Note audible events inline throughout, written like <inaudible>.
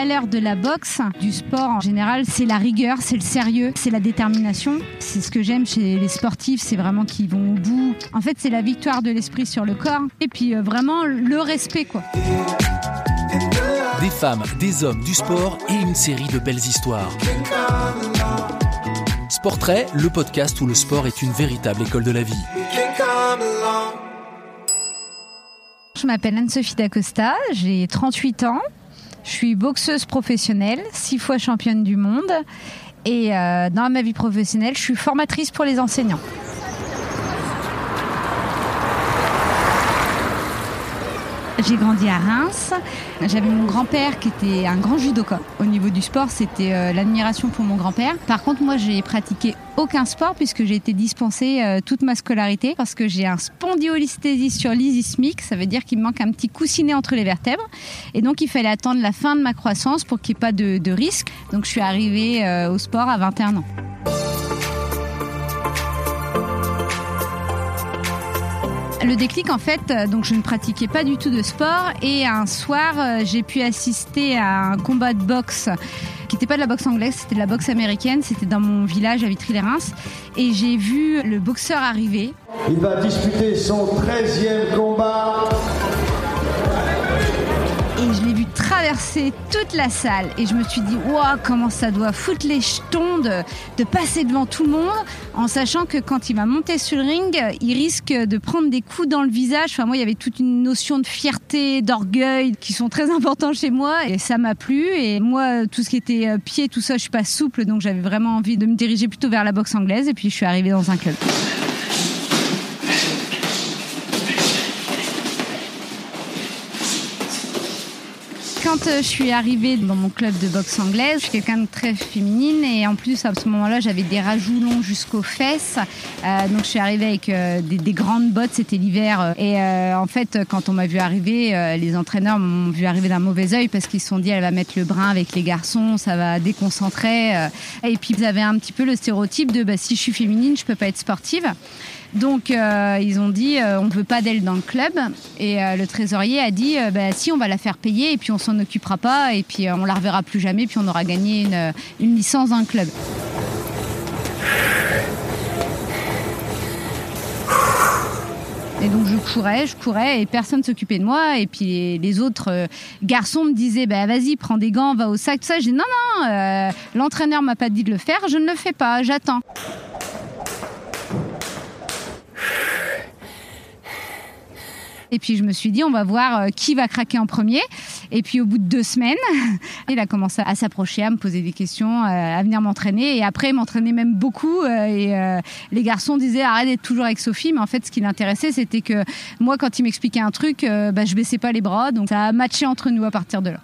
valeurs de la boxe, du sport en général, c'est la rigueur, c'est le sérieux, c'est la détermination. C'est ce que j'aime chez les sportifs, c'est vraiment qu'ils vont au bout. En fait, c'est la victoire de l'esprit sur le corps et puis euh, vraiment le respect quoi. Des femmes, des hommes, du sport et une série de belles histoires. Sportrait, le podcast où le sport est une véritable école de la vie. Je m'appelle Anne-Sophie D'Acosta, j'ai 38 ans. Je suis boxeuse professionnelle, six fois championne du monde. Et euh, dans ma vie professionnelle, je suis formatrice pour les enseignants. J'ai grandi à Reims. J'avais mon grand-père qui était un grand judoka. Au niveau du sport, c'était euh, l'admiration pour mon grand-père. Par contre, moi, j'ai pratiqué aucun sport puisque j'ai été dispensée euh, toute ma scolarité parce que j'ai un spondylolisthésie sur l'isismique. Ça veut dire qu'il me manque un petit coussinet entre les vertèbres. Et donc, il fallait attendre la fin de ma croissance pour qu'il n'y ait pas de, de, risque. Donc, je suis arrivée euh, au sport à 21 ans. Le déclic, en fait, euh, donc je ne pratiquais pas du tout de sport et un soir, euh, j'ai pu assister à un combat de boxe qui n'était pas de la boxe anglaise, c'était de la boxe américaine. C'était dans mon village à Vitry-les-Reims et j'ai vu le boxeur arriver. Il va disputer son 13e combat traverser toute la salle et je me suis dit waouh comment ça doit foutre les jetons de, de, passer devant tout le monde en sachant que quand il va monter sur le ring il risque de prendre des coups dans le visage. Enfin moi il y avait toute une notion de fierté d'orgueil qui sont très importants chez moi et ça m'a plu. Et moi tout ce qui était pied tout ça je suis pas souple donc j'avais vraiment envie de me diriger plutôt vers la boxe anglaise et puis je suis arrivée dans un club quand je suis arrivée dans mon club de boxe anglaise, je suis quelqu'un de très féminine et en plus à ce moment-là j'avais des rajouts longs jusqu'aux fesses. Euh, donc je suis arrivée avec euh, des, des, grandes bottes, c'était l'hiver. Et euh, en fait quand on m'a vu arriver, les entraîneurs m'ont vu arriver d'un mauvais oeil parce qu'ils se sont dit elle va mettre le brin avec les garçons, ça va déconcentrer. Et puis ils avaient un petit peu le stéréotype de bah, si je suis féminine je peux pas être sportive. Donc euh, ils ont dit euh, on ne veut pas d'elle dans le club et euh, le trésorier a dit bah, si on va la faire payer et puis on s'en occupera pas et puis on la reverra plus jamais puis on aura gagné une, licence dans le club. Et donc je courais, je courais et personne s'occupait de moi. Et puis les, autres garçons me disaient bah, vas-y, prends des gants, va au sac, tout ça. J'ai dit non, non, l'entraîneur m'a pas dit de le faire, je ne le fais pas, j'attends. Et puis je me suis dit, on va voir qui va craquer en premier. Et puis au bout de deux semaines, <laughs> il a commencé à s'approcher, à me poser des questions, à venir m'entraîner. Et après, m'entraîner même beaucoup. Et euh, les garçons disaient, arrête d'être toujours avec Sophie. Mais en fait, ce qui l'intéressait, c'était que moi, quand il m'expliquait un truc, euh, bah, je baissais pas les bras. Donc ça a matché entre nous à partir de là.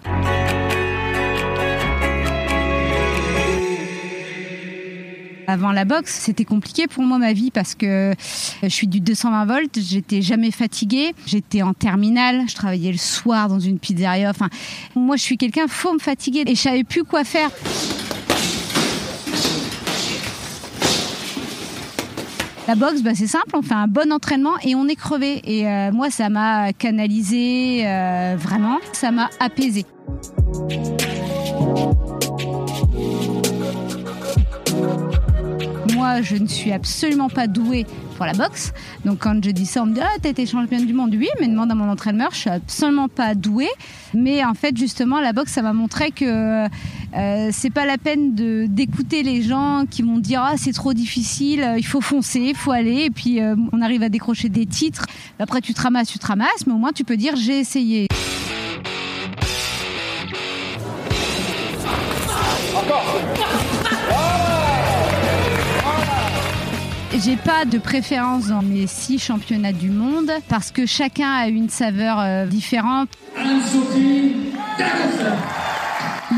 Avant la boxe, c'était compliqué pour moi ma vie parce que je suis du 220 volts, j'étais jamais fatiguée, j'étais en terminale, je travaillais le soir dans une pizzeria. Enfin, moi je suis quelqu'un, faut me fatiguer et je savais plus quoi faire. La boxe, bah, c'est simple, on fait un bon entraînement et on est crevé. Et euh, moi, ça m'a canalisé euh, vraiment, ça m'a apaisé. Je ne suis absolument pas douée pour la boxe. Donc quand je dis ça, on me dit ah t'as été championne du monde. Oui, mais demande à mon entraîneur, je suis absolument pas douée. Mais en fait, justement, la boxe, ça m'a montré que euh, c'est pas la peine d'écouter les gens qui vont dire ah c'est trop difficile, il faut foncer, il faut aller. Et puis euh, on arrive à décrocher des titres. Après tu te ramasses, tu te ramasses, mais au moins tu peux dire j'ai essayé. J'ai pas de préférence dans mes six championnats du monde parce que chacun a une saveur euh, différente.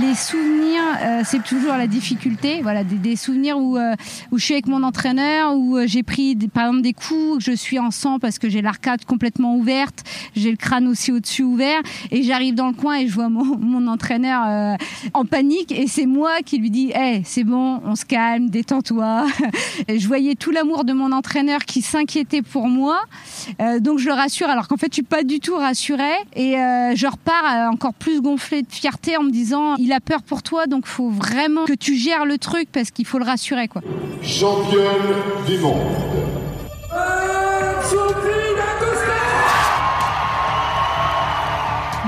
Les souvenirs euh, c'est toujours la difficulté. Voilà, des, souvenirs où, euh, où je suis avec mon entraîneur, où euh, j'ai pris par exemple des coups, je suis en sang parce que j'ai l'arcade complètement ouverte, j'ai le crâne aussi au-dessus ouvert, et j'arrive dans le coin et je vois mon, entraîneur en panique, et c'est moi qui lui dis, hé, c'est bon, on se calme, détends-toi. <laughs> je voyais tout l'amour de mon entraîneur qui s'inquiétait pour moi, donc je le rassure, alors qu'en fait je suis pas du tout rassurée, et je repars encore plus gonflée de fierté en me disant, il a peur pour toi, donc faut vraiment que tu gères le truc parce qu'il faut le rassurer, quoi. Championne du monde.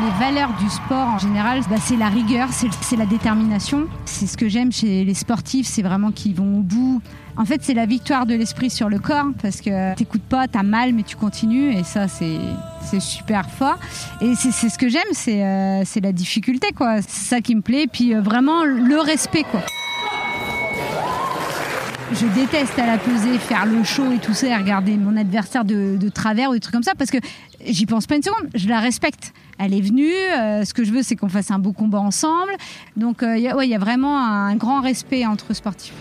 Les valeurs du sport en général, bah, c'est la rigueur, c'est la détermination. C'est ce que j'aime chez les sportifs, c'est vraiment qu'ils vont au bout. En fait, c'est la victoire de l'esprit sur le corps parce que t'écoutes pas, t'as mal, mais tu continues et ça, c'est super fort. Et c'est ce que j'aime, c'est euh, la difficulté, quoi. C'est ça qui me plaît. Puis euh, vraiment le respect, quoi. Je déteste à la pesée faire le show et tout ça, et regarder mon adversaire de, travers ou des trucs comme ça parce que j'y pense pas une seconde. Je la respecte. Elle est venue. Euh, ce que je veux, c'est qu'on fasse un beau combat ensemble. Donc, il y, y, a vraiment un grand respect entre sportifs.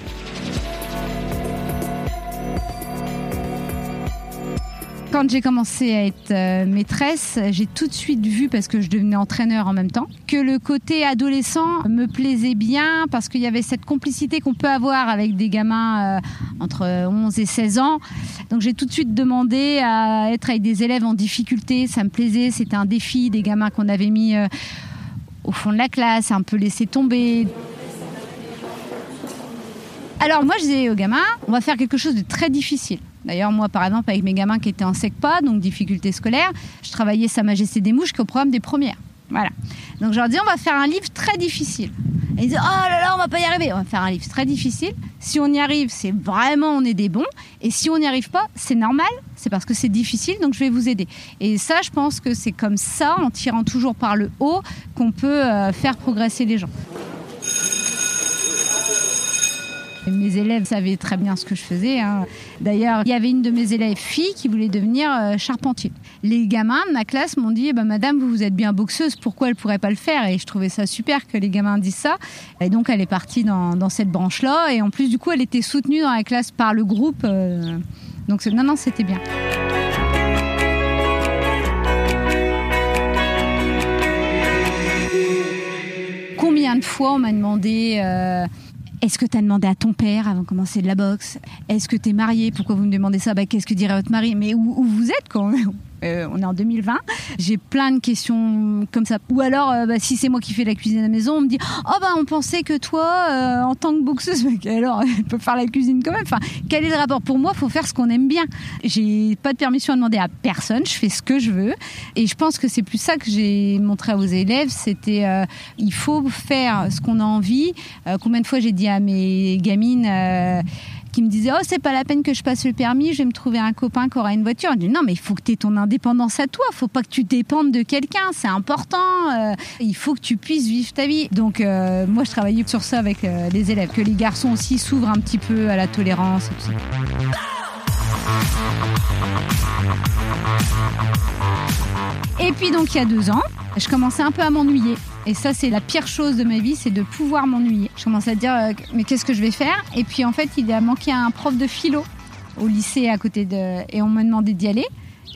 Quand j'ai commencé à être euh, maîtresse, j'ai tout de suite vu, parce que je devenais entraîneur en même temps, que le côté adolescent me plaisait bien parce qu'il y avait cette complicité qu'on peut avoir avec des gamins euh, entre 11 et 16 ans. Donc j'ai tout de suite demandé à être avec des élèves en difficulté. Ça me plaisait, c'était un défi, des gamins qu'on avait mis euh, au fond de la classe, un peu laissé tomber. Alors moi je disais aux gamins, on va faire quelque chose de très difficile. D'ailleurs, moi, par exemple, avec mes gamins qui étaient en SECPA, donc difficultés scolaires, je travaillais Sa Majesté des Mouches, qui est au programme des premières. Voilà. Donc, je leur dis, on va faire un livre très difficile. Et ils disent, oh là là, on va pas y arriver. On va faire un livre très difficile. Si on y arrive, c'est vraiment, on est des bons. Et si on n'y arrive pas, c'est normal. C'est parce que c'est difficile, donc je vais vous aider. Et ça, je pense que c'est comme ça, en tirant toujours par le haut, qu'on peut euh, faire progresser les gens. Mes élèves savaient très bien ce que je faisais. Hein. D'ailleurs, il y avait une de mes élèves filles qui voulait devenir euh, charpentier. Les gamins de ma classe m'ont dit bah, Madame, vous, êtes bien boxeuse, pourquoi elle pourrait pas le faire? Et je trouvais ça super que les gamins disent ça. Et donc, elle est partie dans, cette branche-là. Et en plus, du coup, elle était soutenue dans la classe par le groupe. Euh. donc, non, non, c'était bien. Combien de fois on m'a demandé euh, est-ce que tu as demandé à ton père avant de commencer de la boxe? Est-ce que tu es marié? Pourquoi vous me demandez ça? Bah, Qu'est-ce que dirait votre mari? Mais où, vous êtes quand euh, on est en 2020. J'ai plein de questions comme ça. Ou alors, euh, bah, si c'est moi qui fais la cuisine à la maison, on me dit Oh, bah, on pensait que toi, euh, en tant que boxeuse, <laughs> alors, elle peut faire la cuisine quand même. Enfin, quel est le rapport? Pour moi, il faut faire ce qu'on aime bien. J'ai pas de permission à demander à personne. Je fais ce que je veux. Et je pense que c'est plus ça que j'ai montré aux élèves c'était il faut faire ce qu'on a envie. combien de fois j'ai dit à mes gamines qui me disait oh c'est pas la peine que je passe le permis, je vais me trouver un copain qui aura une voiture. Je dis non mais il faut que tu aies ton indépendance à toi, faut pas que tu dépendes de quelqu'un, c'est important. Euh, il faut que tu puisses vivre ta vie. Donc euh, moi je travaillais sur ça avec euh, les élèves, que les garçons aussi s'ouvrent un petit peu à la tolérance. Et puis donc il y a deux ans, je commençais un peu à m'ennuyer. Et ça, c'est la pire chose de ma vie, c'est de pouvoir m'ennuyer. Je commençais à dire, euh, mais qu'est-ce que je vais faire? Et puis en fait, il a manqué un prof de philo au lycée à côté de... Et on m'a demandé d'y aller.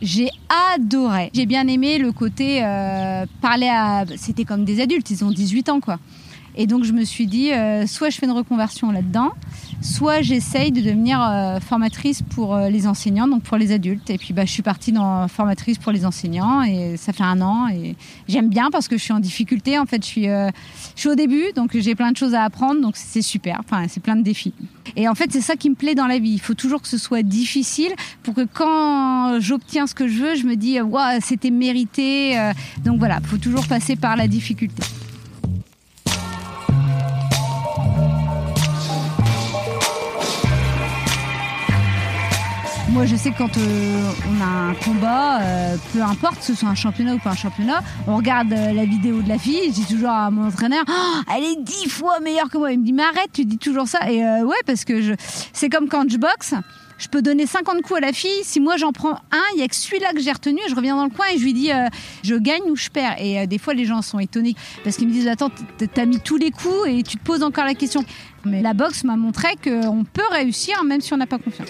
J'ai adoré. J'ai bien aimé le côté euh, parler à... C'était comme des adultes, ils ont 18 ans quoi. Et donc je me suis dit, euh, soit je fais une reconversion là-dedans, soit j'essaye de devenir euh, formatrice pour euh, les enseignants, donc pour les adultes. Et puis bah, je suis partie dans formatrice pour les enseignants et ça fait un an et j'aime bien parce que je suis en difficulté. En fait, je suis, au début, donc j'ai plein de choses à apprendre, donc c'est super. Enfin, c'est plein de défis. Et en fait, c'est ça qui me plaît dans la vie. Il faut toujours que ce soit difficile pour que quand j'obtiens ce que je veux, je me dis, waouh, c'était mérité. donc voilà, il faut toujours passer par la difficulté. Moi, je sais que quand euh, on a un combat, euh, peu importe, que ce soit un championnat ou pas un championnat, on regarde euh, la vidéo de la fille. Je dis toujours à mon entraîneur, oh, elle est dix fois meilleure que moi. Il me dit, mais arrête, tu dis toujours ça. Et ouais, parce que c'est comme quand je boxe. je peux donner 50 coups à la fille. Si moi j'en prends un, il y a que celui-là que j'ai retenu. Je reviens dans le coin et je lui dis je gagne ou je perds. Et des fois les gens sont étonnés parce qu'ils me disent attends, t'as mis tous les coups et tu te poses encore la question. Mais la boxe m'a montré qu'on peut réussir même si on n'a pas confiance.